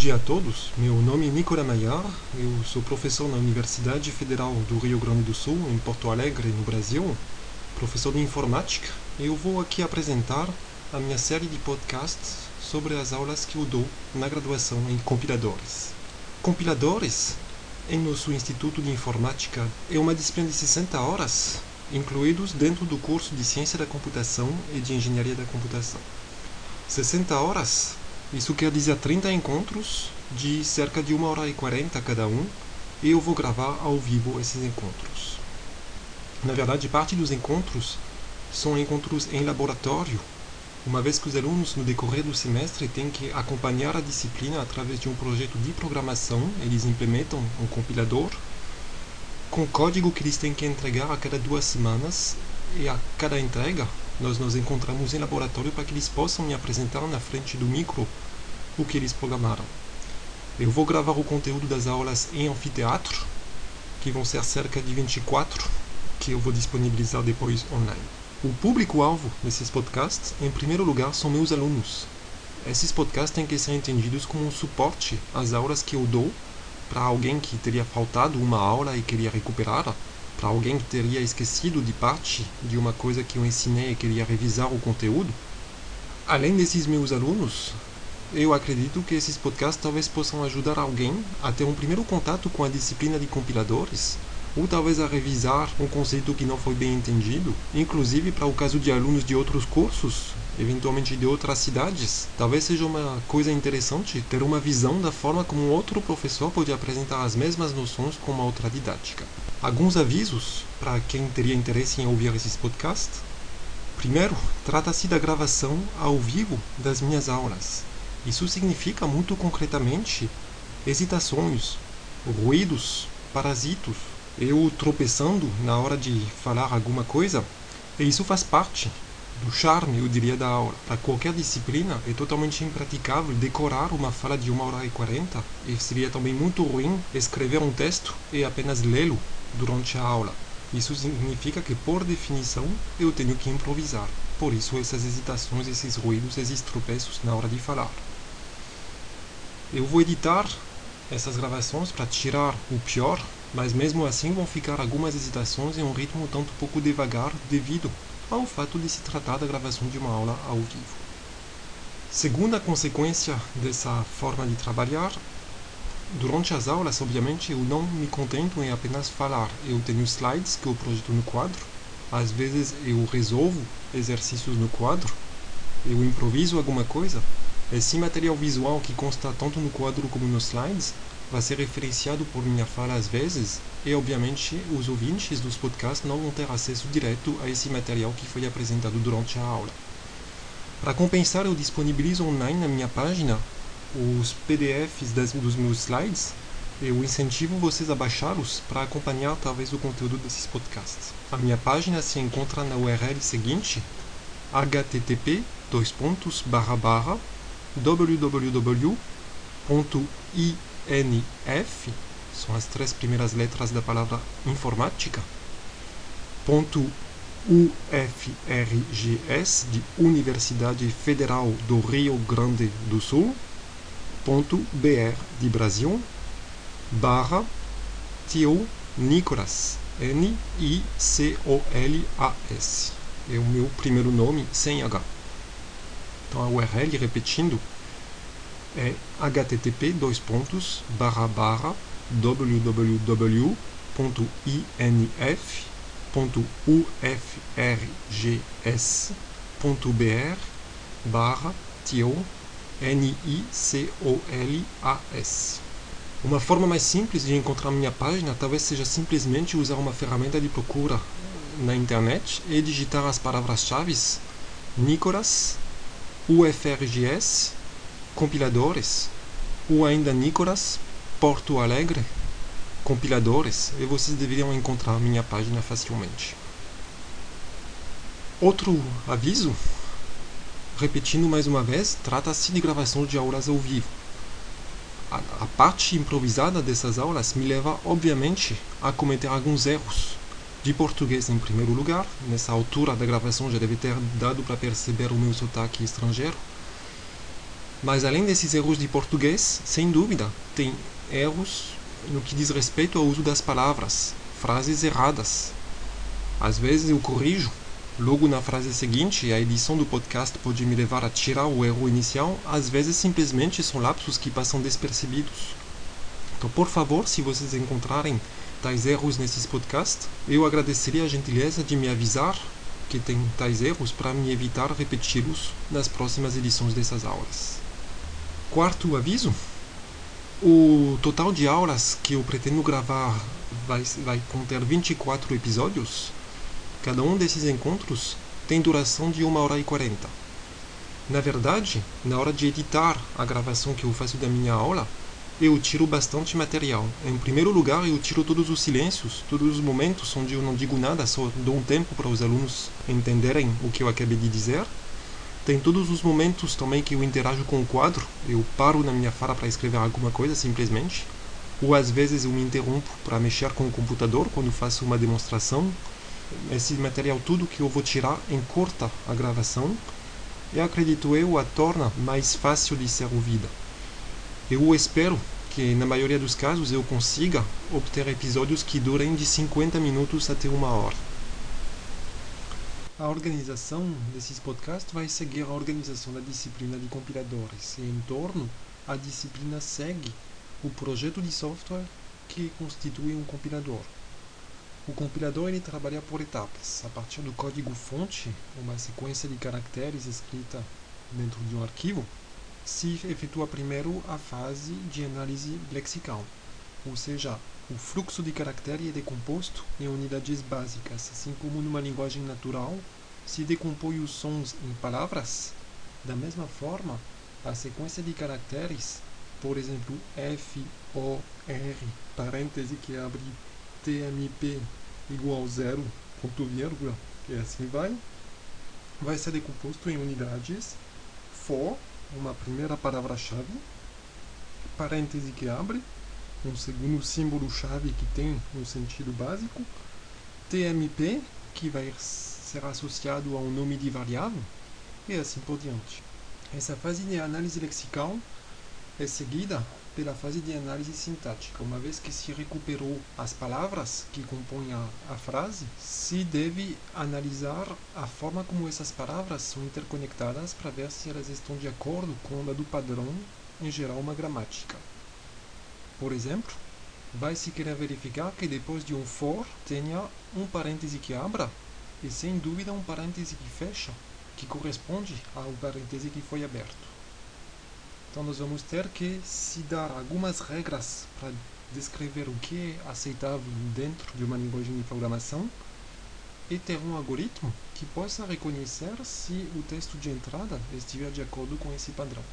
dia a todos. Meu nome é Nicola Maillard, eu sou professor na Universidade Federal do Rio Grande do Sul, em Porto Alegre, no Brasil, professor de informática. Eu vou aqui apresentar a minha série de podcasts sobre as aulas que eu dou na graduação em compiladores. Compiladores, em nosso Instituto de Informática, é uma disciplina de 60 horas, incluídos dentro do curso de Ciência da Computação e de Engenharia da Computação. 60 horas isso quer dizer 30 encontros de cerca de 1 hora e 40 cada um, e eu vou gravar ao vivo esses encontros. Na verdade, parte dos encontros são encontros em laboratório, uma vez que os alunos, no decorrer do semestre, têm que acompanhar a disciplina através de um projeto de programação, eles implementam um compilador com código que eles têm que entregar a cada duas semanas, e a cada entrega nós nos encontramos em laboratório para que eles possam me apresentar na frente do micro o que eles programaram. Eu vou gravar o conteúdo das aulas em anfiteatro, que vão ser cerca de 24, que eu vou disponibilizar depois online. O público-alvo desses podcasts, em primeiro lugar, são meus alunos. Esses podcasts têm que ser entendidos como um suporte às aulas que eu dou para alguém que teria faltado uma aula e queria recuperar para alguém que teria esquecido de parte de uma coisa que eu ensinei e queria revisar o conteúdo, além desses meus alunos, eu acredito que esses podcasts talvez possam ajudar alguém a ter um primeiro contato com a disciplina de compiladores, ou talvez a revisar um conceito que não foi bem entendido, inclusive para o caso de alunos de outros cursos, eventualmente de outras cidades, talvez seja uma coisa interessante ter uma visão da forma como outro professor pode apresentar as mesmas noções com uma outra didática. Alguns avisos para quem teria interesse em ouvir esses podcasts. Primeiro, trata-se da gravação ao vivo das minhas aulas. Isso significa muito concretamente hesitações, ruídos, parasitos, eu tropeçando na hora de falar alguma coisa, e isso faz parte do charme, eu diria, da aula. Para qualquer disciplina, é totalmente impraticável decorar uma fala de uma hora e quarenta, e seria também muito ruim escrever um texto e apenas lê-lo durante a aula. Isso significa que, por definição, eu tenho que improvisar. Por isso, essas hesitações, esses ruídos, esses tropeços na hora de falar. Eu vou editar essas gravações para tirar o pior, mas mesmo assim vão ficar algumas hesitações em um ritmo tanto pouco devagar devido ao fato de se tratar da gravação de uma aula ao vivo. Segunda consequência dessa forma de trabalhar, durante as aulas, obviamente, eu não me contento em apenas falar. Eu tenho slides que eu projeto no quadro, às vezes eu resolvo exercícios no quadro, eu improviso alguma coisa. Esse material visual que consta tanto no quadro como nos slides vai ser referenciado por minha fala às vezes, e obviamente os ouvintes dos podcasts não vão ter acesso direto a esse material que foi apresentado durante a aula. Para compensar, eu disponibilizo online na minha página os PDFs das, dos meus slides. Eu incentivo vocês a baixá-los para acompanhar talvez o conteúdo desses podcasts. A minha página se encontra na URL seguinte: http www.i NF, são as três primeiras letras da palavra informática, UFRGS, de Universidade Federal do Rio Grande do Sul, BR de Brasil, barra Tio Nicolas, N-I-C-O-L-A-S. É o meu primeiro nome sem H. Então a URL, repetindo, é http dois pontos barra barra www.inf.ufrgs.br barra tio N-I-C-O-L-A-S. Uma forma mais simples de encontrar minha página talvez seja simplesmente usar uma ferramenta de procura na internet e digitar as palavras-chave Nicolas, UFRGS compiladores, ou ainda Nicolas, Porto Alegre, compiladores, e vocês deveriam encontrar minha página facilmente. Outro aviso, repetindo mais uma vez, trata-se de gravação de aulas ao vivo. A, parte improvisada dessas aulas me leva, obviamente, a cometer alguns erros. De português, em primeiro lugar, nessa altura da gravação já deve ter dado para perceber o meu sotaque estrangeiro Mas além desses erros de português, sem dúvida, tem erros no que diz respeito ao uso das palavras, frases erradas. Às vezes eu corrijo, logo na frase seguinte, a edição do podcast pode me levar a tirar o erro inicial, às vezes simplesmente são lapsos que passam despercebidos. Então, por favor, se vocês encontrarem tais erros nesses podcasts, eu agradeceria a gentileza de me avisar que tem tais erros para me evitar repeti-los nas próximas edições dessas aulas. Quarto aviso: o total de aulas que eu pretendo gravar vai, vai conter 24 episódios. Cada um desses encontros tem duração de 1 hora e 40. Na verdade, na hora de editar a gravação que eu faço da minha aula, eu tiro bastante material. Em primeiro lugar, eu tiro todos os silêncios, todos os momentos onde eu não digo nada, só dou um tempo para os alunos entenderem o que eu acabei de dizer. Tem todos os momentos também que eu interajo com o quadro, eu paro na minha fala para escrever alguma coisa simplesmente, ou às vezes eu me interrompo para mexer com o computador quando faço uma demonstração. Esse material tudo que eu vou tirar encurta a gravação e acredito eu a torna mais fácil de ser ouvida. Eu espero que na maioria dos casos eu consiga obter episódios que durem de 50 minutos até uma hora. A organização desses podcasts vai seguir a organização da disciplina de compiladores e em torno a disciplina segue o projeto de software que constitui um compilador. O compilador ele trabalha por etapas. A partir do código fonte, uma sequência de caracteres escrita dentro de um arquivo, se efetua primeiro a fase de análise lexical, ou seja, o fluxo de caractere é decomposto em unidades básicas, assim como numa linguagem natural se decompõe os sons em palavras. Da mesma forma, a sequência de caracteres, por exemplo, F, O, R, parêntese que abre TMP igual zero, ponto vírgula, e assim vai, vai ser decomposto em unidades. For uma primeira palavra-chave, parêntese que abre, um segundo símbolo-chave que tem um sentido básico, TMP, que vai ser associado a um nome de variável, e assim por diante. Essa fase de análise lexical é seguida pela fase de análise sintática. Uma vez que se recuperou as palavras que compõem a, a, frase, se deve analisar a forma como essas palavras são interconectadas para ver se elas estão de acordo com a do padrão, em geral uma gramática. Por exemplo, vai se querer verificar que depois de um for tenha um parêntese que abra e sem dúvida um parêntese que fecha, que corresponde ao parêntese que foi aberto. Então nós vamos ter que se dar algumas regras para descrever o que é aceitável dentro de uma linguagem de programação e ter um algoritmo que possa reconhecer se o texto de entrada estiver de acordo com esse padrão.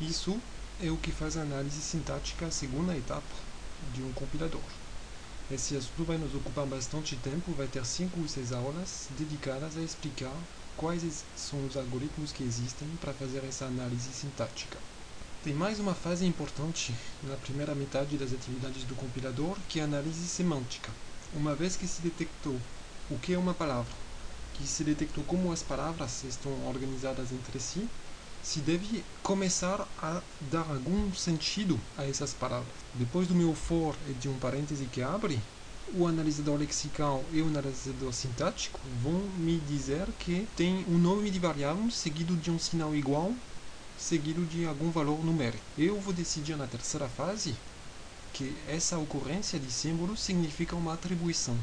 Isso é o que faz a análise sintática, a segunda etapa de um compilador. Esse assunto vai nos ocupar bastante tempo, vai ter 5 ou 6 aulas dedicadas a explicar quais são os algoritmos que existem para fazer essa análise sintática. Tem mais uma fase importante na primeira metade das atividades do compilador, que é a análise semântica. Uma vez que se detectou o que é uma palavra, que se detectou como as palavras estão organizadas entre si, se deve começar a dar algum sentido a essas palavras. Depois do meu for e de um parêntese que abre, o analisador lexical e o analisador sintático vão me dizer que tem um nome de variável seguido de um sinal igual, seguido de algum valor numérico. Eu vou decidir na terceira fase que essa ocorrência de símbolos significa uma atribuição.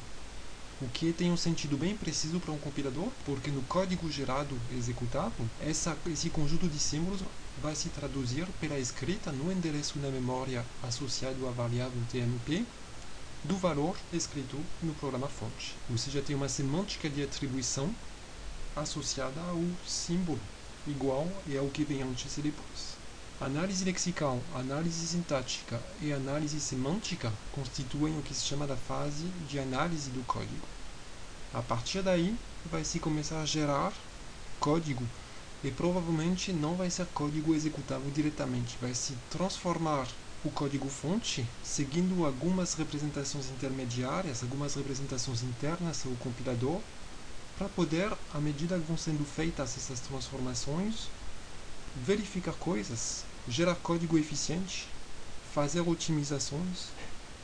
O que tem um sentido bem preciso para um compilador, porque no código gerado executável, essa, esse conjunto de símbolos vai se traduzir pela escrita no endereço na memória associado à variável TMP do valor escrito no programa fonte. Ou seja, tem uma semântica de atribuição associada ao símbolo igual e ao que vem antes e depois. Análise lexical, análise sintática e análise semântica constituem o que se chama da fase de análise do código. A partir daí, vai se começar a gerar código e provavelmente não vai ser código executável diretamente, vai se transformar o código-fonte, seguindo algumas representações intermediárias, algumas representações internas ao compilador, para poder, à medida que vão sendo feitas essas transformações, verificar coisas, gerar código eficiente, fazer otimizações.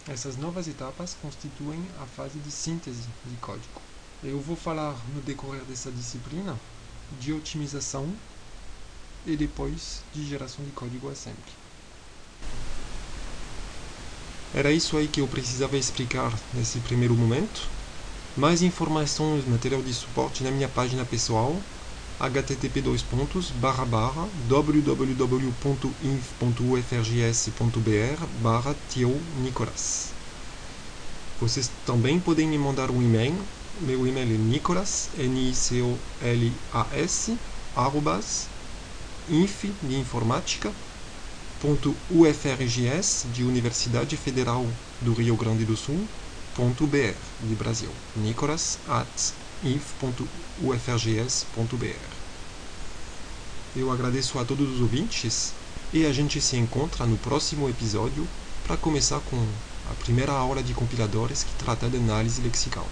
Essas novas etapas constituem a fase de síntese de código. Eu vou falar no decorrer dessa disciplina de otimização e depois de geração de código assembly. Era isso aí que eu precisava explicar nesse primeiro momento. Mais informações, material de suporte na minha página pessoal http www.inf.ufrgs.br barra Nicolas. Vocês também podem me mandar um e-mail. Meu e-mail é nicolas, N-I-C-O-L-A-S, arrobas, inf de informática, UFRGS, de Universidade Federal do Rio Grande do Sul, BR, de Brasil. Nicolas at inf.ufrgs.br. Eu agradeço a todos os ouvintes e a gente se encontra no próximo episódio para começar com a primeira aula de compiladores que trata de análise lexical.